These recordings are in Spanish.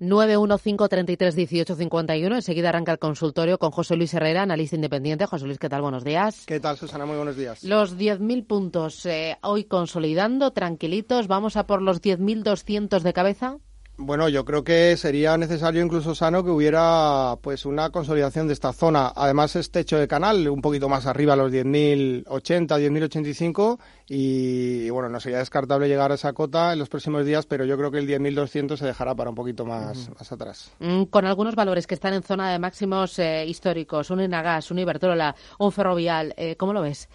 915331851. Enseguida arranca el consultorio con José Luis Herrera, analista independiente. José Luis, ¿qué tal? Buenos días. ¿Qué tal, Susana? Muy buenos días. Los 10.000 puntos eh, hoy consolidando, tranquilitos. ¿Vamos a por los 10.200 de cabeza? Bueno, yo creo que sería necesario incluso sano que hubiera pues una consolidación de esta zona. Además es techo de canal, un poquito más arriba, los 10.080, 10.085 y, bueno, no sería descartable llegar a esa cota en los próximos días, pero yo creo que el 10.200 se dejará para un poquito más, más atrás. Mm, con algunos valores que están en zona de máximos eh, históricos, un Enagas, un Iberdrola, un Ferrovial, eh, ¿cómo lo ves?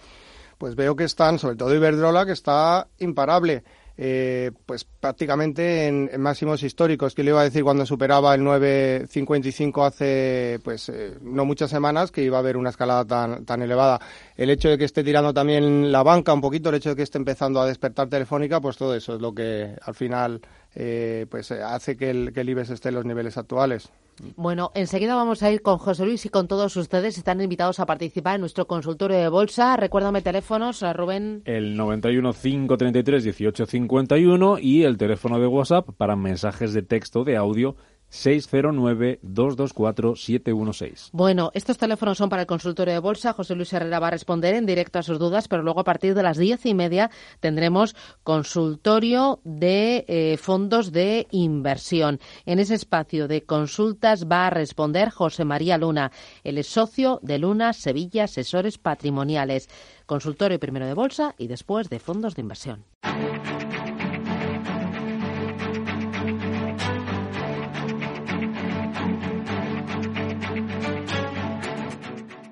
Pues veo que están, sobre todo Iberdrola, que está imparable eh, pues prácticamente en, máximos históricos. que le iba a decir cuando superaba el 9.55 hace pues eh, no muchas semanas que iba a haber una escalada tan, tan elevada? El hecho de que esté tirando también la banca un poquito, el hecho de que esté empezando a despertar telefónica, pues todo eso es lo que al final eh, pues hace que el, que el IBEX esté en los niveles actuales. Bueno, enseguida vamos a ir con José Luis y con todos ustedes. Están invitados a participar en nuestro consultorio de bolsa. Recuérdame teléfonos, Rubén. El 91 533 1851 y el teléfono de WhatsApp para mensajes de texto, de audio 609-224-716. Bueno, estos teléfonos son para el consultorio de bolsa. José Luis Herrera va a responder en directo a sus dudas, pero luego a partir de las diez y media tendremos consultorio de eh, fondos de inversión. En ese espacio de consultas va a responder José María Luna. Es socio de Luna Sevilla Asesores Patrimoniales. Consultorio primero de bolsa y después de fondos de inversión.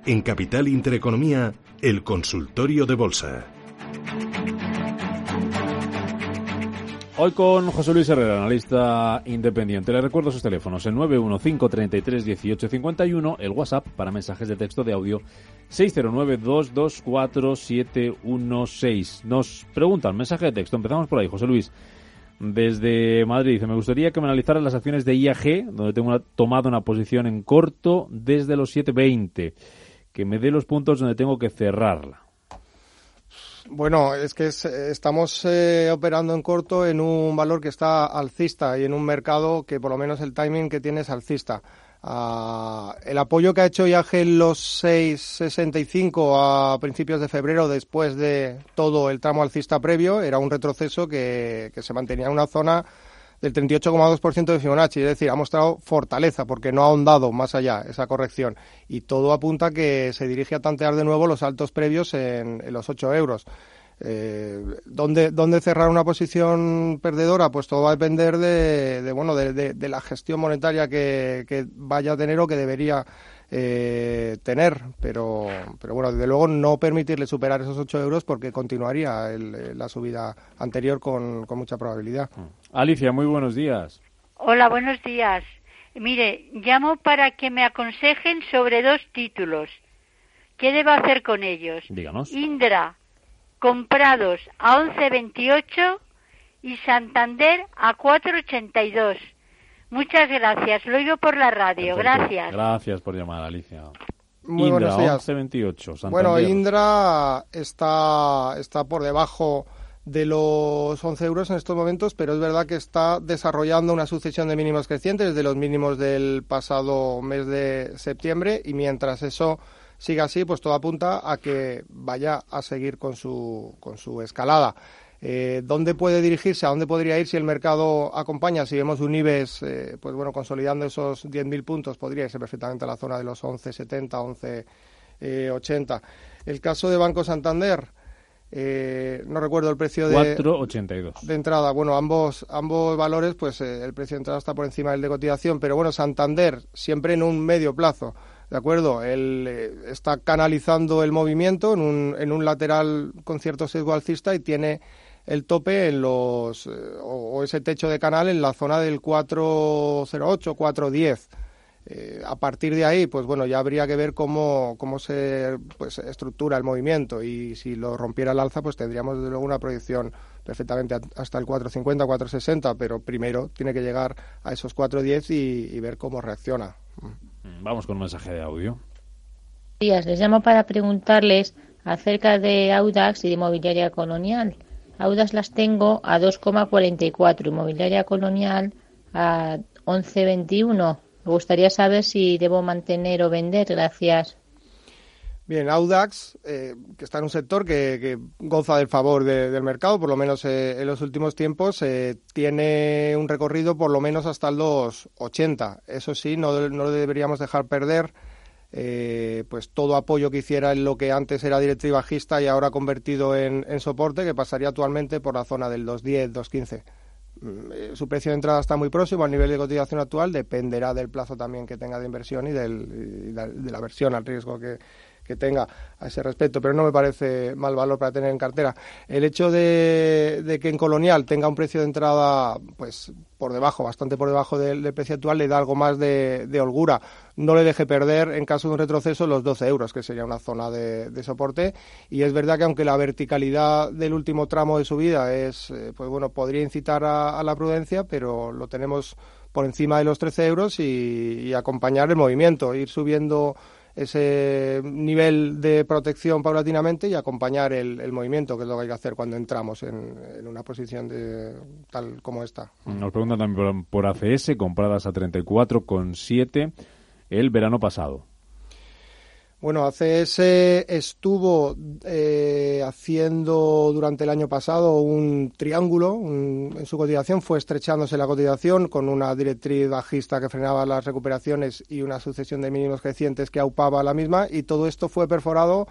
En Capital Intereconomía, el consultorio de bolsa. Hoy con José Luis Herrera, analista independiente. Le recuerdo sus teléfonos, el 915331851, el WhatsApp para mensajes de texto de audio 609224716. Nos preguntan, mensaje de texto, empezamos por ahí, José Luis. Desde Madrid dice, me gustaría que me analizaran las acciones de IAG, donde tengo una, tomado una posición en corto desde los 720 que me dé los puntos donde tengo que cerrarla. Bueno, es que es, estamos eh, operando en corto en un valor que está alcista y en un mercado que por lo menos el timing que tiene es alcista. Uh, el apoyo que ha hecho IAG en los 6,65 a principios de febrero, después de todo el tramo alcista previo, era un retroceso que, que se mantenía en una zona del 38,2% de Fibonacci, es decir, ha mostrado fortaleza porque no ha ahondado más allá esa corrección y todo apunta que se dirige a tantear de nuevo los altos previos en, en los 8 euros. Eh, ¿dónde, ¿Dónde cerrar una posición perdedora? Pues todo va a depender de, bueno, de, la gestión monetaria que, vaya a tener o que debería eh, tener, pero, pero bueno, desde luego no permitirle superar esos 8 euros porque continuaría el, la subida anterior con, con mucha probabilidad. Alicia, muy buenos días. Hola, buenos días. Mire, llamo para que me aconsejen sobre dos títulos. ¿Qué debo hacer con ellos? Díganos. Indra, comprados a 11.28 y Santander a 4.82. Muchas gracias. Lo oigo por la radio. Perfecto. Gracias. Gracias por llamar, Alicia. Muy Indra, buenos días. 1128, Santander. Bueno, Indra está, está por debajo de los 11 euros en estos momentos, pero es verdad que está desarrollando una sucesión de mínimos crecientes desde los mínimos del pasado mes de septiembre y mientras eso siga así, pues todo apunta a que vaya a seguir con su, con su escalada. Eh, ¿Dónde puede dirigirse? ¿A dónde podría ir si el mercado acompaña? Si vemos un IBEX, eh, pues bueno, consolidando esos 10.000 puntos, podría irse perfectamente a la zona de los 11.70, 11.80. el caso de Banco Santander, eh, no recuerdo el precio de 4.82 de entrada. Bueno, ambos ambos valores, pues eh, el precio de entrada está por encima del de cotización, pero bueno, Santander siempre en un medio plazo. ¿De acuerdo? Él eh, está canalizando el movimiento en un, en un lateral con cierto sesgo alcista y tiene el tope en los o, ese techo de canal en la zona del 408, 410. Eh, a partir de ahí, pues bueno, ya habría que ver cómo, cómo se pues, estructura el movimiento y si lo rompiera el alza, pues tendríamos desde luego una proyección perfectamente hasta el 450, 460, pero primero tiene que llegar a esos 410 y, y ver cómo reacciona. Mm, vamos con un mensaje de audio. Días, les llamo para preguntarles acerca de Audax y de Mobiliaria Colonial. Audax las tengo a 2,44 y Mobiliaria Colonial a 11,21. Me gustaría saber si debo mantener o vender. Gracias. Bien, Audax, eh, que está en un sector que, goza del favor del mercado, por lo menos eh, en los últimos tiempos, eh, tiene un recorrido por lo menos hasta el 2,80. Eso sí, no, no deberíamos dejar perder pues todo apoyo que hiciera en lo que antes era directriz bajista y ahora convertido en soporte, que pasaría actualmente por la zona del 2,10, 2,15. Mm, eh, su precio de entrada está muy próximo al nivel de cotización actual, dependerá del plazo también que tenga de inversión y, del, de la versión al riesgo que, que tenga a ese respecto, pero no me parece mal valor para tener en cartera. El hecho de, que en Colonial tenga un precio de entrada pues por debajo, bastante por debajo del, precio actual, le da algo más de, holgura. No le deje perder, en caso de un retroceso, los 12 euros, que sería una zona de, soporte. Y es verdad que aunque la verticalidad del último tramo de subida es, eh, pues bueno, podría incitar a, la prudencia, pero lo tenemos por encima de los 13 euros y acompañar el movimiento, ir subiendo ese nivel de protección paulatinamente y acompañar el, movimiento, que es lo que hay que hacer cuando entramos en, una posición de, tal como esta. Nos preguntan también por, por ACS, compradas a 34,7 el verano pasado. Bueno, ACS estuvo eh, haciendo durante el año pasado un triángulo en su cotización, fue estrechándose la cotización con una directriz bajista que frenaba las recuperaciones y una sucesión de mínimos crecientes que aupaba la misma y todo esto fue perforado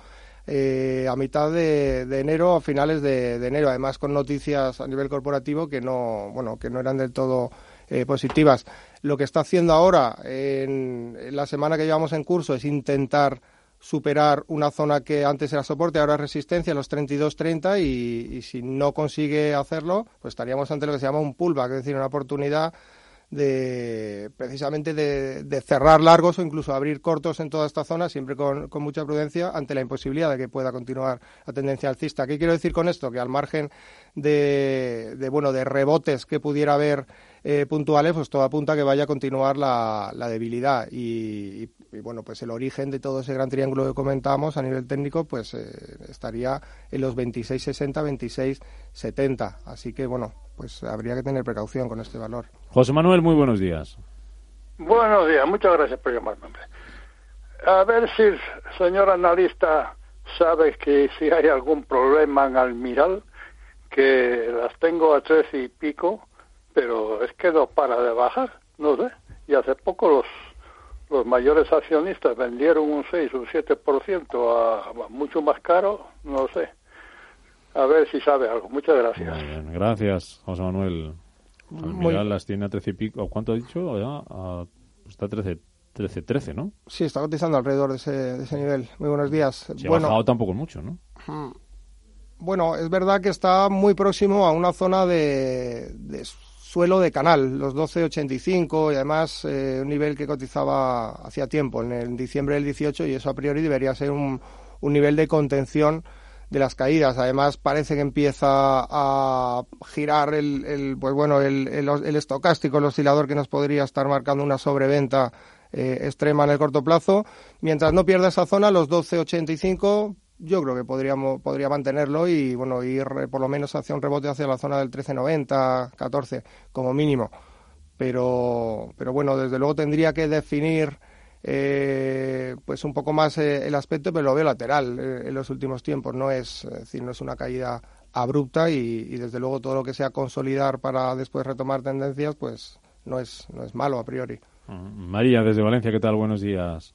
eh, a mitad de, enero, a finales de, enero, además con noticias a nivel corporativo que no, bueno, que no eran del todo eh, positivas. Lo que está haciendo ahora en la semana que llevamos en curso es intentar superar una zona que antes era soporte, ahora resistencia, los 32-30, y, y si no consigue hacerlo, pues estaríamos ante lo que se llama un pullback, es decir, una oportunidad de precisamente de, cerrar largos o incluso abrir cortos en toda esta zona, siempre con, con, mucha prudencia, ante la imposibilidad de que pueda continuar la tendencia alcista. ¿Qué quiero decir con esto? Que al margen de, de bueno de rebotes que pudiera haber eh, puntuales, pues todo apunta a que vaya a continuar la, la debilidad y, y, bueno, pues el origen de todo ese gran triángulo que comentamos a nivel técnico, pues eh, estaría en los 26.60, 26.70. Así que bueno, pues habría que tener precaución con este valor. José Manuel, muy buenos días. Buenos días, muchas gracias por llamarme. A ver si el señor analista sabe que si hay algún problema en Almiral, que las tengo a tres y pico, pero es que no para de bajar, no sé. Y hace poco los los mayores accionistas vendieron un 6 o un 7% a, a mucho más caro, no sé. A ver si sabe algo. Muchas gracias. Gracias, José Manuel. Almiral las tiene a 13 y pico. ¿Cuánto ha dicho? Ya, está a 13, 13, 13, ¿no? Sí, está cotizando alrededor de ese, de ese nivel. Muy buenos días. Se bueno, ha bajado tampoco mucho, ¿no? Bueno, es verdad que está muy próximo a una zona de, de suelo de canal, los 12.85 y además eh, un nivel que cotizaba hacía tiempo, en, el, diciembre del 18 y eso a priori debería ser un, un nivel de contención de las caídas. Además, parece que empieza a girar el, el pues bueno, el, el, estocástico, el oscilador que nos podría estar marcando una sobreventa eh, extrema en el corto plazo. Mientras no pierda esa zona, los 12.85 yo creo que podríamos podría mantenerlo y bueno ir eh, por lo menos hacia un rebote hacia la zona del 13.90 14 como mínimo. Pero pero bueno desde luego tendría que definir eh, pues un poco más eh, el aspecto pero lo veo lateral en los últimos tiempos. No es, decir no es una caída abrupta y, y, desde luego todo lo que sea consolidar para después retomar tendencias pues no es no es malo a priori. María desde Valencia qué tal buenos días.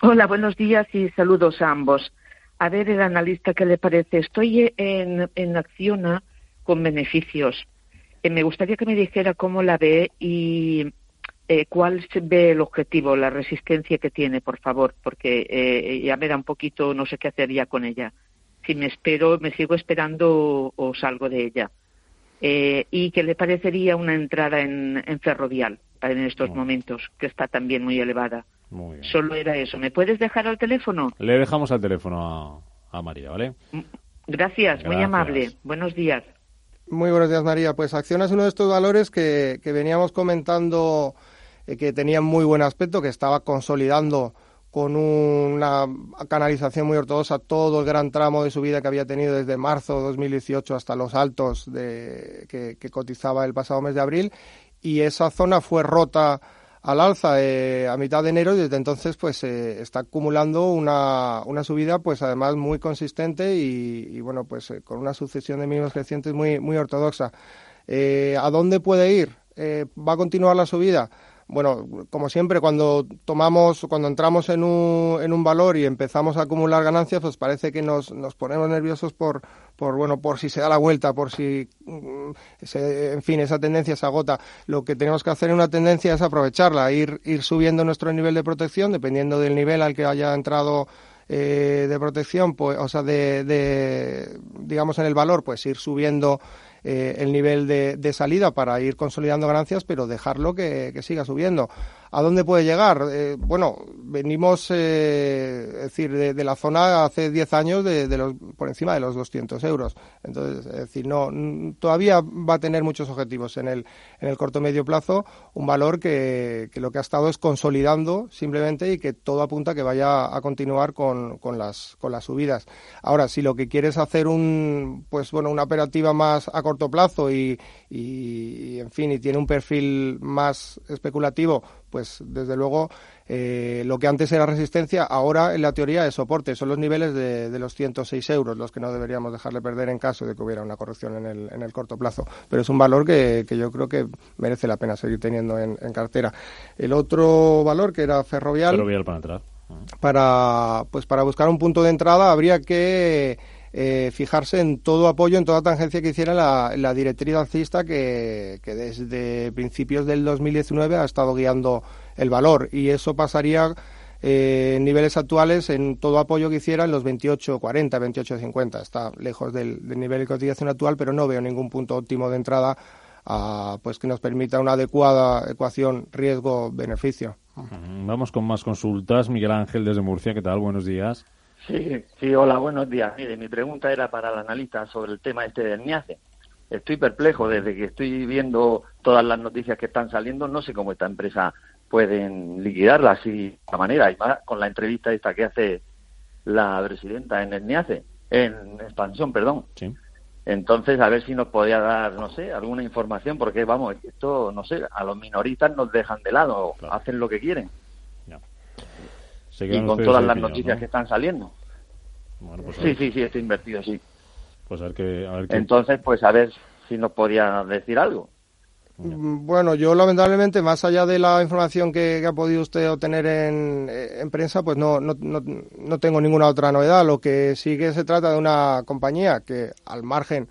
Hola, buenos días y saludos a ambos a ver el analista qué le parece. Estoy en, en Acciona con beneficios. Eh, me gustaría que me dijera cómo la ve y eh, cuál ve el objetivo, la resistencia que tiene, por favor, porque eh, ya me da un poquito, no sé qué hacer ya con ella. si me espero, me sigo esperando o, salgo de ella. Eh, ¿Y qué le parecería una entrada en, Ferrovial en estos momentos, que está también muy elevada? Solo era eso. ¿Me puedes dejar al teléfono? Le dejamos al teléfono a, María, ¿vale? Gracias, muy amable. Buenos días. Muy buenos días, María. Pues Acciona es uno de estos valores que, veníamos comentando eh, que tenía muy buen aspecto, que estaba consolidando con una canalización muy ortodoxa todo el gran tramo de subida que había tenido desde marzo de 2018 hasta los altos de, que, que cotizaba el pasado mes de abril y esa zona fue rota al alza eh, a mitad de enero y desde entonces pues eh, está acumulando una, una subida pues además muy consistente y, bueno pues eh, con una sucesión de mínimos crecientes muy muy ortodoxa. ¿A dónde puede ir? ¿Va a continuar la subida? Bueno, como siempre, cuando tomamos, cuando entramos en un, en un valor y empezamos a acumular ganancias, pues parece que nos, nos ponemos nerviosos por, por, bueno, por si se da la vuelta, por si, mm, en fin, esa tendencia se agota. Lo que tenemos que hacer en una tendencia es aprovecharla, ir, ir subiendo nuestro nivel de protección, dependiendo del nivel al que haya entrado eh, de protección, pues, o sea, de, de, digamos, en el valor, pues ir subiendo eh, el nivel de, de, salida para ir consolidando ganancias, pero dejarlo que, que siga subiendo. ¿A dónde puede llegar? Eh, bueno, venimos, eh, es decir, de, la zona hace 10 años de, los, por encima de los 200 euros. Entonces, es decir, no, todavía va a tener muchos objetivos en el, en el corto medio plazo, un valor que, que lo que ha estado es consolidando simplemente y que todo apunta a que vaya a continuar con, con, las, con las subidas. Ahora, si lo que quieres hacer un, pues bueno, una operativa más a corto plazo y, y en fin, y tiene un perfil más especulativo, pues desde luego eh, lo que antes era resistencia, ahora en la teoría es soporte. Son los niveles de, de, los 106 euros los que no deberíamos dejarle perder en caso de que hubiera una corrección en el, en el corto plazo. Pero es un valor que, que yo creo que merece la pena seguir teniendo en, en, cartera. El otro valor, que era ferrovial. Ferrovial para entrar. Para, pues para buscar un punto de entrada habría que eh, fijarse en todo apoyo, en toda tangencia que hiciera la, la directriz alcista que, desde principios del 2019 ha estado guiando el valor y eso pasaría eh, en niveles actuales en todo apoyo que hiciera en los 28.40, 28.50. Está lejos del, del, nivel de cotización actual, pero no veo ningún punto óptimo de entrada a, pues que nos permita una adecuada ecuación riesgo-beneficio. Vamos con más consultas. Miguel Ángel desde Murcia, ¿qué tal? Buenos días. Sí, sí, hola, buenos días. Mire, mi pregunta era para el analista sobre el tema este del NIACE. Estoy perplejo desde que estoy viendo todas las noticias que están saliendo. No sé cómo esta empresa pueden liquidarla así de esta manera. Y más con la entrevista esta que hace la presidenta en el NIACE, en expansión, perdón. Sí. Entonces, a ver si nos podía dar, no sé, alguna información, porque vamos, esto, no sé, a los minoristas nos dejan de lado, hacen lo que quieren y con todas las noticias que están saliendo. Pues sí, sí, sí, estoy invertido, sí. Pues a ver qué, Entonces, pues a ver si nos podía decir algo. Mm, bueno, yo lamentablemente, más allá de la información que, ha podido usted obtener en, en prensa, pues no, no, no, no, tengo ninguna otra novedad. Lo que sí que se trata de una compañía que, al margen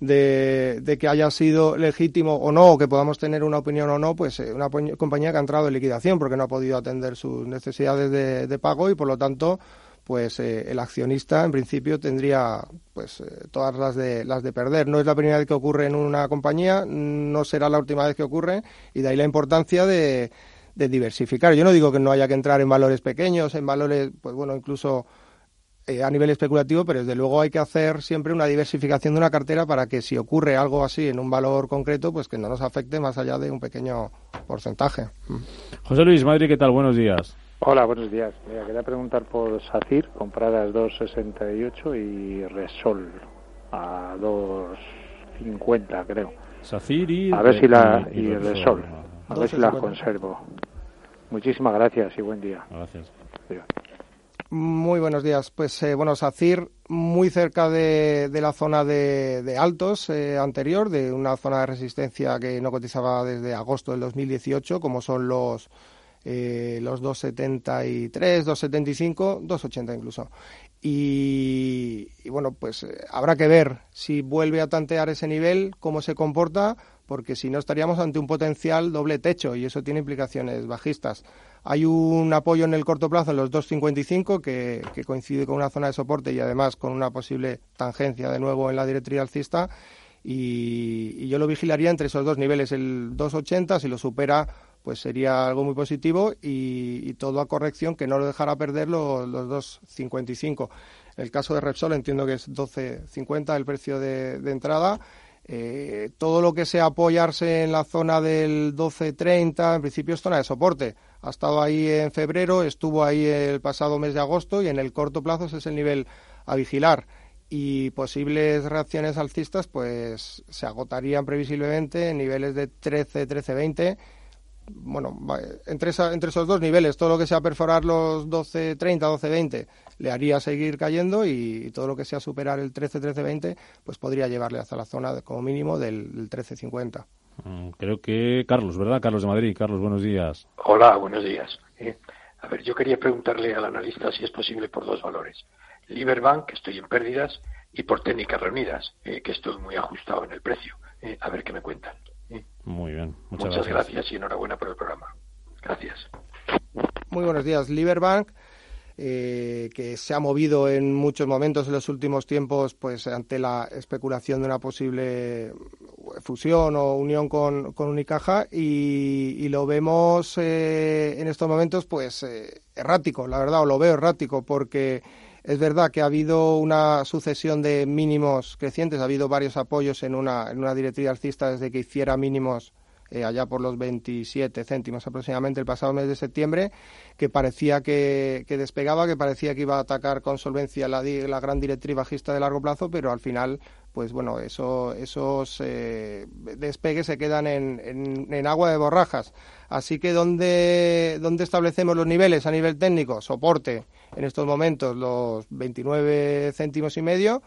de, que haya sido legítimo o no, o que podamos tener una opinión o no, pues eh, una compañía que ha entrado en liquidación porque no ha podido atender sus necesidades de, pago y por lo tanto pues eh, el accionista en principio tendría pues eh, todas las de las de perder. No es la primera vez que ocurre en una compañía no será la última vez que ocurre y de ahí la importancia de, de diversificar. Yo no digo que no haya que entrar en valores pequeños en valores pues bueno incluso eh, a nivel especulativo, pero desde luego hay que hacer siempre una diversificación de una cartera para que si ocurre algo así en un valor concreto, pues que no nos afecte más allá de un pequeño porcentaje. Mm. José Luis Madrid, ¿qué tal? Buenos días. Hola, buenos días. quería preguntar por SACIR, compradas 2,68 y Resol a 2,50 creo. SACIR y... A ver si la... y, Resol. A ver si la conservo. Muchísimas gracias y buen día. Gracias. Muy buenos días. Pues eh, bueno, SACIR muy cerca de, la zona de, altos eh, anterior, de una zona de resistencia que no cotizaba desde agosto del 2018, como son los eh, los 273, 275, 280 incluso. Y, y bueno, pues habrá que ver si vuelve a tantear ese nivel, cómo se comporta porque si no estaríamos ante un potencial doble techo y eso tiene implicaciones bajistas. Hay un apoyo en el corto plazo en los 2.55 que, que coincide con una zona de soporte y además con una posible tangencia de nuevo en la directriz alcista y, yo lo vigilaría entre esos dos niveles, el 2.80 si lo supera pues sería algo muy positivo y, todo a corrección que no lo dejara perder los, los 2.55. El caso de Repsol entiendo que es 12.50 el precio de, entrada. Eh, todo lo que sea apoyarse en la zona del 12.30, en principio es zona de soporte. Ha estado ahí en febrero, estuvo ahí el pasado mes de agosto y en el corto plazo ese es el nivel a vigilar y posibles reacciones alcistas pues se agotarían previsiblemente en niveles de 13, 13, 20 bueno, entre, entre esos dos niveles, todo lo que sea perforar los 12, 30, 12, 20 le haría seguir cayendo y, todo lo que sea superar el 13, 13, 20 pues podría llevarle hasta la zona como mínimo del, del 13, 50. Mm, creo que Carlos, ¿verdad? Carlos de Madrid. Carlos, buenos días. Hola, buenos días. Eh, a ver, yo quería preguntarle al analista si es posible por dos valores. Liberbank, que estoy en pérdidas, y por técnicas reunidas, eh, que estoy muy ajustado en el precio. Eh, a ver qué me cuentan. Eh. Muy bien, muchas, gracias. y enhorabuena por el programa. Gracias. Muy buenos días. Liberbank. que se ha movido en muchos momentos en los últimos tiempos pues ante la especulación de una posible fusión o unión con, con Unicaja y, lo vemos en estos momentos pues errático, la verdad, o lo veo errático porque es verdad que ha habido una sucesión de mínimos crecientes, ha habido varios apoyos en una, en una directriz alcista desde que hiciera mínimos eh, allá por los 27 céntimos aproximadamente el pasado mes de septiembre, que parecía que, despegaba, que parecía que iba a atacar con solvencia la, la gran directriz bajista de largo plazo, pero al final pues bueno, eso, esos eh, despegues se quedan en, en, agua de borrajas. Así que, ¿dónde, ¿dónde establecemos los niveles a nivel técnico? Soporte, en estos momentos, los 29 céntimos y medio.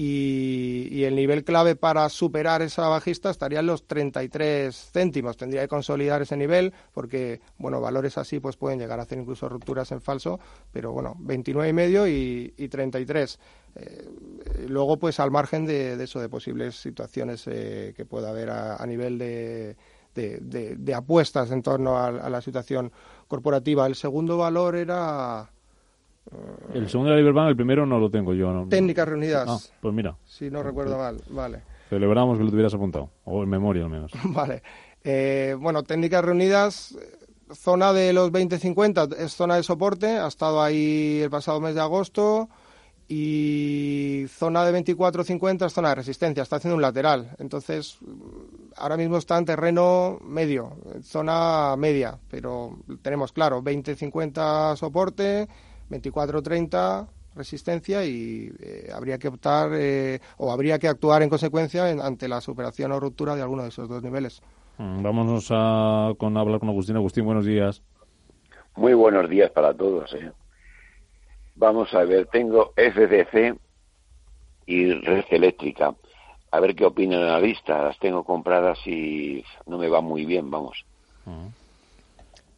Y, el nivel clave para superar esa bajista estaría en los 33 céntimos. Tendría que consolidar ese nivel porque, bueno, valores así pues pueden llegar a hacer incluso rupturas en falso, pero bueno, 29 y medio y, y 33. Eh, luego, pues al margen de, eso, de posibles situaciones eh, que pueda haber a, nivel de, de, apuestas en torno a, la situación corporativa. El segundo valor era... el segundo era Liberbank, el primero no lo tengo yo. Técnicas reunidas. Ah, pues mira. Si no recuerdo mal, vale. Celebramos que lo tuvieras apuntado, o en memoria al menos. vale. Eh, bueno, técnicas reunidas, zona de los 20-50 es zona de soporte, ha estado ahí el pasado mes de agosto y zona de 24-50 es zona de resistencia, está haciendo un lateral. Entonces, ahora mismo está en terreno medio, zona media, pero tenemos claro, 20-50 soporte, 24-30 resistencia y eh, habría que optar eh, o habría que actuar en consecuencia ante la superación o ruptura de alguno de esos dos niveles. Mm, vámonos a, con, hablar con Agustín. Agustín, buenos días. Muy buenos días para todos. Eh. Vamos a ver, tengo FDC y Red Eléctrica. A ver qué opinan la lista. Las tengo compradas y no me va muy bien, vamos.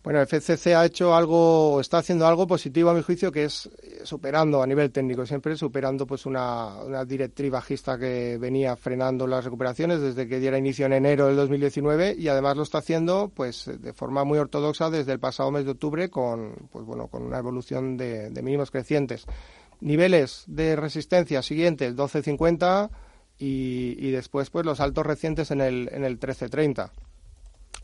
Bueno, FCC ha hecho algo, está haciendo algo positivo a mi juicio, que es eh, superando a nivel técnico, siempre superando pues una, una directriz bajista que venía frenando las recuperaciones desde que diera inicio en enero del 2019 y además lo está haciendo pues de forma muy ortodoxa desde el pasado mes de octubre con pues bueno con una evolución de, mínimos crecientes. Niveles de resistencia siguientes 12.50 y, y después pues los altos recientes en el en el 13.30.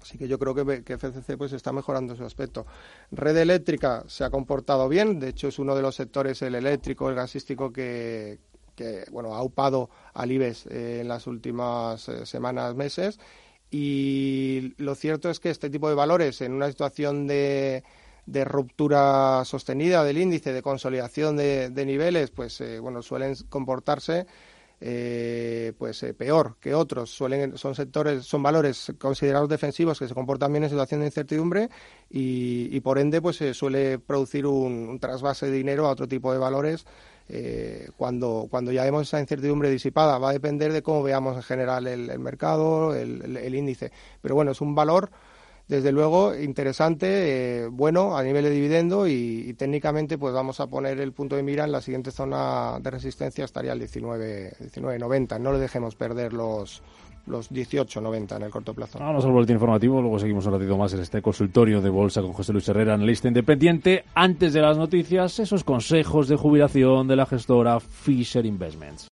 Así que yo creo que, que, FCC pues está mejorando su aspecto. Red eléctrica se ha comportado bien, de hecho es uno de los sectores, el eléctrico, el gasístico, que, bueno, ha upado al IBEX eh, en las últimas eh, semanas, meses. Y lo cierto es que este tipo de valores, en una situación de, de ruptura sostenida del índice, de consolidación de, niveles, pues eh, bueno, suelen comportarse eh, pues eh, peor que otros. Suelen, son sectores, son valores considerados defensivos que se comportan bien en situación de incertidumbre y, por ende pues se suele producir un, trasvase de dinero a otro tipo de valores eh, cuando, cuando ya vemos esa incertidumbre disipada. Va a depender de cómo veamos en general el, mercado, el índice. Pero bueno, es un valor desde luego interesante, eh, bueno a nivel de dividendo y, técnicamente pues vamos a poner el punto de mira en la siguiente zona de resistencia estaría el 19 19.90. No le dejemos perder los los 18,90 en el corto plazo. Vamos al boletín informativo, luego seguimos un ratito más en este consultorio de bolsa con José Luis Herrera, analista independiente. Antes de las noticias, esos consejos de jubilación de la gestora Fisher Investments.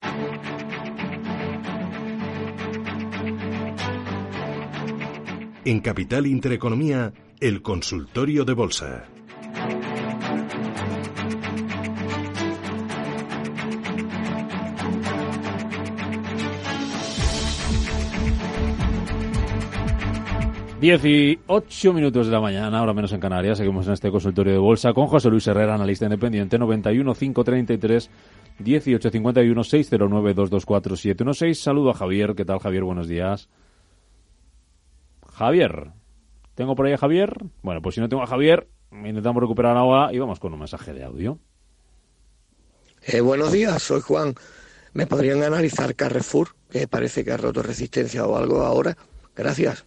En Capital Intereconomía, el consultorio de bolsa. Dieciocho minutos de la mañana, ahora menos en Canarias. Seguimos en este consultorio de bolsa con José Luis Herrera, analista independiente, 91 533 1851 609 224 716. Saludo a Javier. ¿Qué tal, Javier? Buenos días. Javier. ¿Tengo por ahí a Javier? Bueno, pues si no tengo a Javier, intentamos recuperar ahora y vamos con un mensaje de audio. Eh, buenos días, soy Juan. ¿Me podrían analizar Carrefour? Que parece que ha roto resistencia o algo ahora. Gracias.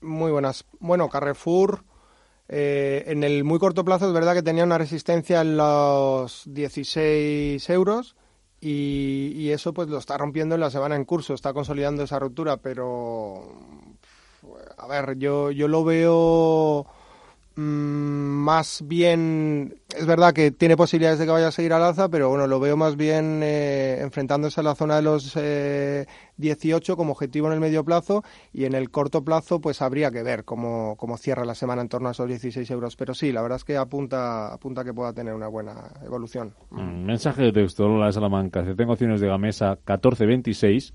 Muy buenas. Bueno, Carrefour eh, en el muy corto plazo es verdad que tenía una resistencia en los 16 euros y, y, eso pues lo está rompiendo en la semana en curso, está consolidando esa ruptura, pero a ver, yo, yo lo veo más bien, es verdad que tiene posibilidades de que vaya a seguir al alza, pero bueno, lo veo más bien eh, enfrentándose a la zona de los eh, 18 como objetivo en el medio plazo y en el corto plazo pues habría que ver cómo, cómo cierra la semana en torno a esos 16 euros. Pero sí, la verdad es que apunta, apunta que pueda tener una buena evolución. Mm, mensaje de texto, Lola de Salamanca. Si tengo acciones de Gamesa 14.26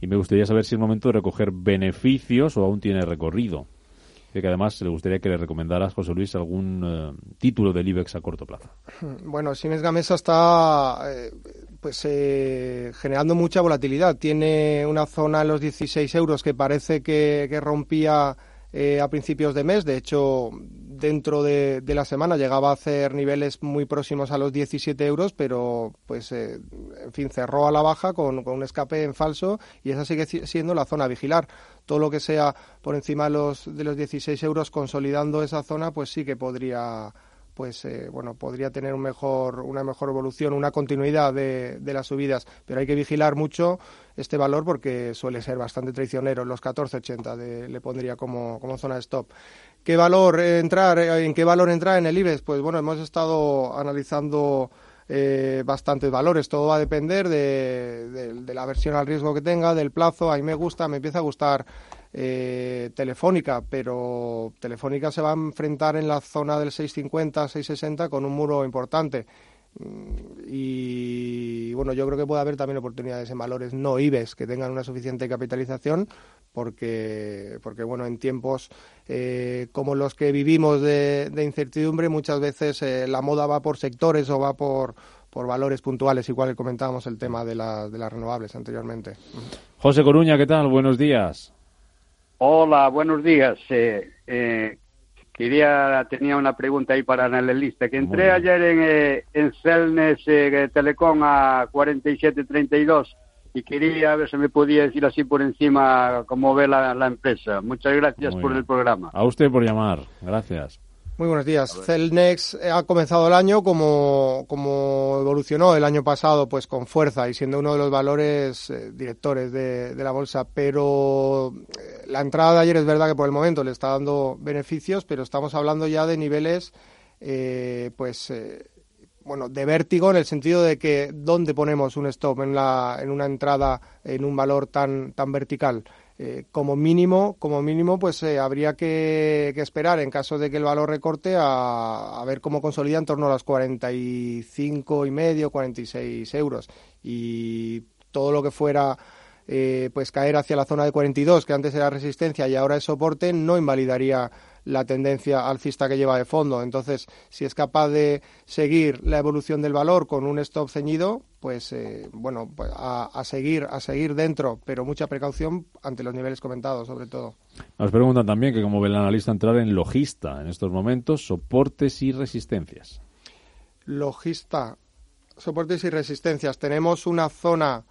y me gustaría saber si es momento de recoger beneficios o aún tiene recorrido que además le gustaría que le recomendaras, José Luis, algún eh, título del IBEX a corto plazo. Bueno, Siemens Gamesa está eh, pues eh, generando mucha volatilidad. Tiene una zona en los 16 euros que parece que, que rompía a principios de mes. De hecho, dentro de, de, la semana llegaba a hacer niveles muy próximos a los 17 euros, pero pues eh, en fin cerró a la baja con, con, un escape en falso y esa sigue siendo la zona a vigilar. Todo lo que sea por encima de los, de los 16 euros consolidando esa zona, pues sí que podría pues eh, bueno podría tener un mejor una mejor evolución una continuidad de, de, las subidas pero hay que vigilar mucho este valor porque suele ser bastante traicionero los 14.80 le pondría como, como zona de stop qué valor entrar en qué valor entrar en el IBEX pues bueno hemos estado analizando eh, bastantes valores. Todo va a depender de, de, de, la versión al riesgo que tenga, del plazo. A mí me gusta, me empieza a gustar eh, Telefónica, pero Telefónica se va a enfrentar en la zona del 650, 660 con un muro importante. Y bueno, yo creo que puede haber también oportunidades en valores no IBEX que tengan una suficiente capitalización, porque, porque bueno, en tiempos eh, como los que vivimos de, de incertidumbre, muchas veces eh, la moda va por sectores o va por, por valores puntuales, igual que comentábamos el tema de, la, de las renovables anteriormente. José Coruña, ¿qué tal? Buenos días. Hola, buenos días. Eh, eh, quería tenía una pregunta ahí para analista. Que entré ayer en, eh, en Celnes eh, Telecom a 47.32 y quería ver si me podía decir así por encima cómo ve la, la empresa. Muchas gracias Muy por bien. el programa. A usted por llamar. Gracias. Muy buenos días. Celnex ha comenzado el año como, como evolucionó el año pasado, pues con fuerza y siendo uno de los valores eh, directores de, de, la bolsa. Pero eh, la entrada de ayer es verdad que por el momento le está dando beneficios, pero estamos hablando ya de niveles, eh, pues, bueno, de vértigo en el sentido de que dónde ponemos un stop en, la, en una entrada en un valor tan, tan vertical. Eh, como mínimo, como mínimo, pues eh, habría que, esperar en caso de que el valor recorte a, a, ver cómo consolida en torno a los 45 y medio, 46 euros. Y todo lo que fuera eh, pues caer hacia la zona de 42 que antes era resistencia y ahora es soporte no invalidaría la tendencia alcista que lleva de fondo. Entonces, si es capaz de seguir la evolución del valor con un stop ceñido, pues eh, bueno, pues a, a, seguir a seguir dentro, pero mucha precaución ante los niveles comentados, sobre todo. Nos preguntan también que cómo ve el analista entrar en logista en estos momentos, soportes y resistencias. Logista, soportes y resistencias. Tenemos una zona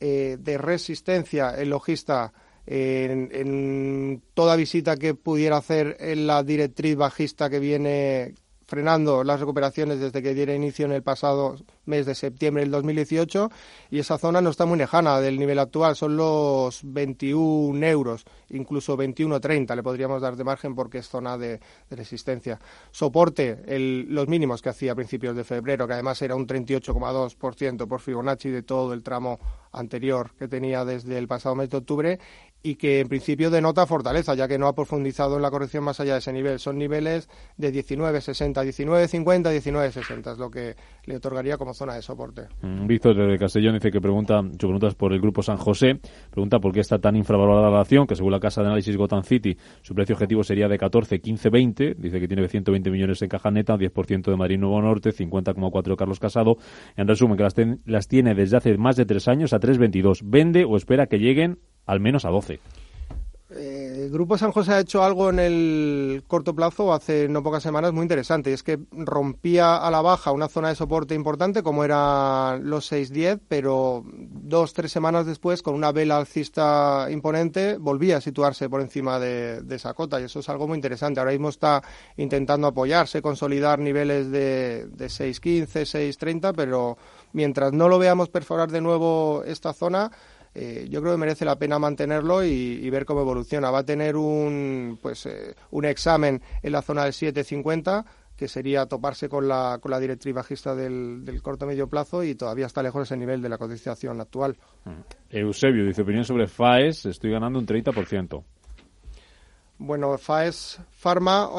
eh, de resistencia en logista en, toda visita que pudiera hacer en la directriz bajista que viene frenando las recuperaciones desde que diera inicio en el pasado mes de septiembre del 2018 y esa zona no está muy lejana del nivel actual, son los 21 euros, incluso 21.30 le podríamos dar de margen porque es zona de, resistencia. Soporte, los mínimos que hacía a principios de febrero, que además era un 38,2% por Fibonacci de todo el tramo anterior que tenía desde el pasado mes de octubre y que en principio denota fortaleza, ya que no ha profundizado en la corrección más allá de ese nivel. Son niveles de 19,60, 19,50, 19,60, es lo que le otorgaría como zona de soporte. Mm, Víctor de Castellón dice que pregunta, su pregunta por el grupo San José, pregunta por qué está tan infravalorada la acción, que según la casa de análisis Gotham City, su precio objetivo sería de 14, 15, 20, dice que tiene 120 millones en caja neta, 10% de Marín Nuevo Norte, 50,4 Carlos Casado, en resumen, que las, las tiene desde hace más de tres años a 3,22, vende o espera que lleguen al menos a 12. Eh, el Grupo San José ha hecho algo en el corto plazo hace no pocas semanas muy interesante, y es que rompía a la baja una zona de soporte importante como eran los 6-10, pero dos, tres semanas después, con una vela alcista imponente, volvía a situarse por encima de, esa cota y eso es algo muy interesante. Ahora mismo está intentando apoyarse, consolidar niveles de, de 6-15, 6-30, pero mientras no lo veamos perforar de nuevo esta zona, eh, yo creo que merece la pena mantenerlo y, ver cómo evoluciona. Va a tener un, pues, eh, un examen en la zona del 750 que sería toparse con la, con la directriz bajista del, del corto medio plazo y todavía está lejos ese nivel de la cotización actual. Mm. Eusebio dice opinión sobre FAES, estoy ganando un 30%. Bueno, FAES Pharma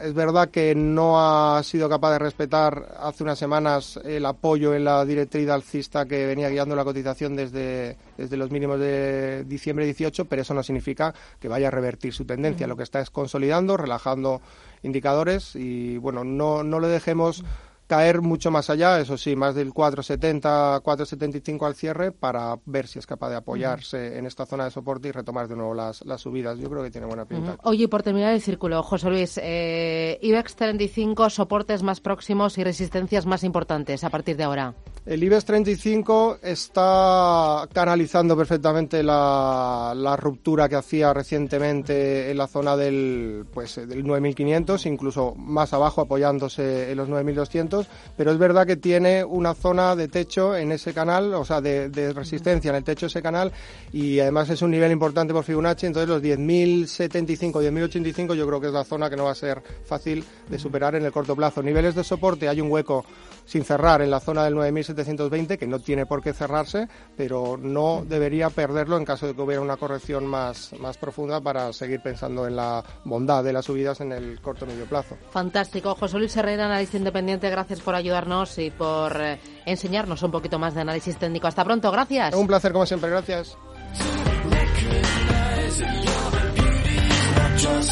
eh, es verdad que no ha sido capaz de respetar hace unas semanas el apoyo en la directriz alcista que venía guiando la cotización desde, desde los mínimos de diciembre 18, pero eso no significa que vaya a revertir su tendencia. Lo que está es consolidando, relajando indicadores y bueno, no, no le dejemos caer mucho más allá, eso sí, más del 4,70, 4,75 al cierre para ver si es capaz de apoyarse en esta zona de soporte y retomar de nuevo las, las subidas. Yo creo que tiene buena pinta. Oye, por terminar el círculo, José Luis, eh, IBEX 35, soportes más próximos y resistencias más importantes a partir de ahora. El IBEX 35 está canalizando perfectamente la, la ruptura que hacía recientemente en la zona del, pues, del 9.500, incluso más abajo apoyándose en los 9.200, pero es verdad que tiene una zona de techo en ese canal, o sea, de, de resistencia en el techo de ese canal y además es un nivel importante por Fibonacci, entonces los 10.075, 10.085 yo creo que es la zona que no va a ser fácil de superar en el corto plazo. Niveles de soporte, hay un hueco sin cerrar en la zona del 9.720, que no tiene por qué cerrarse, pero no debería perderlo en caso de que hubiera una corrección más, más profunda para seguir pensando en la bondad de las subidas en el corto medio plazo. Fantástico. José Luis Herrera, analista independiente, gracias por ayudarnos y por eh, enseñarnos un poquito más de análisis técnico. Hasta pronto, gracias. Un placer como siempre, gracias.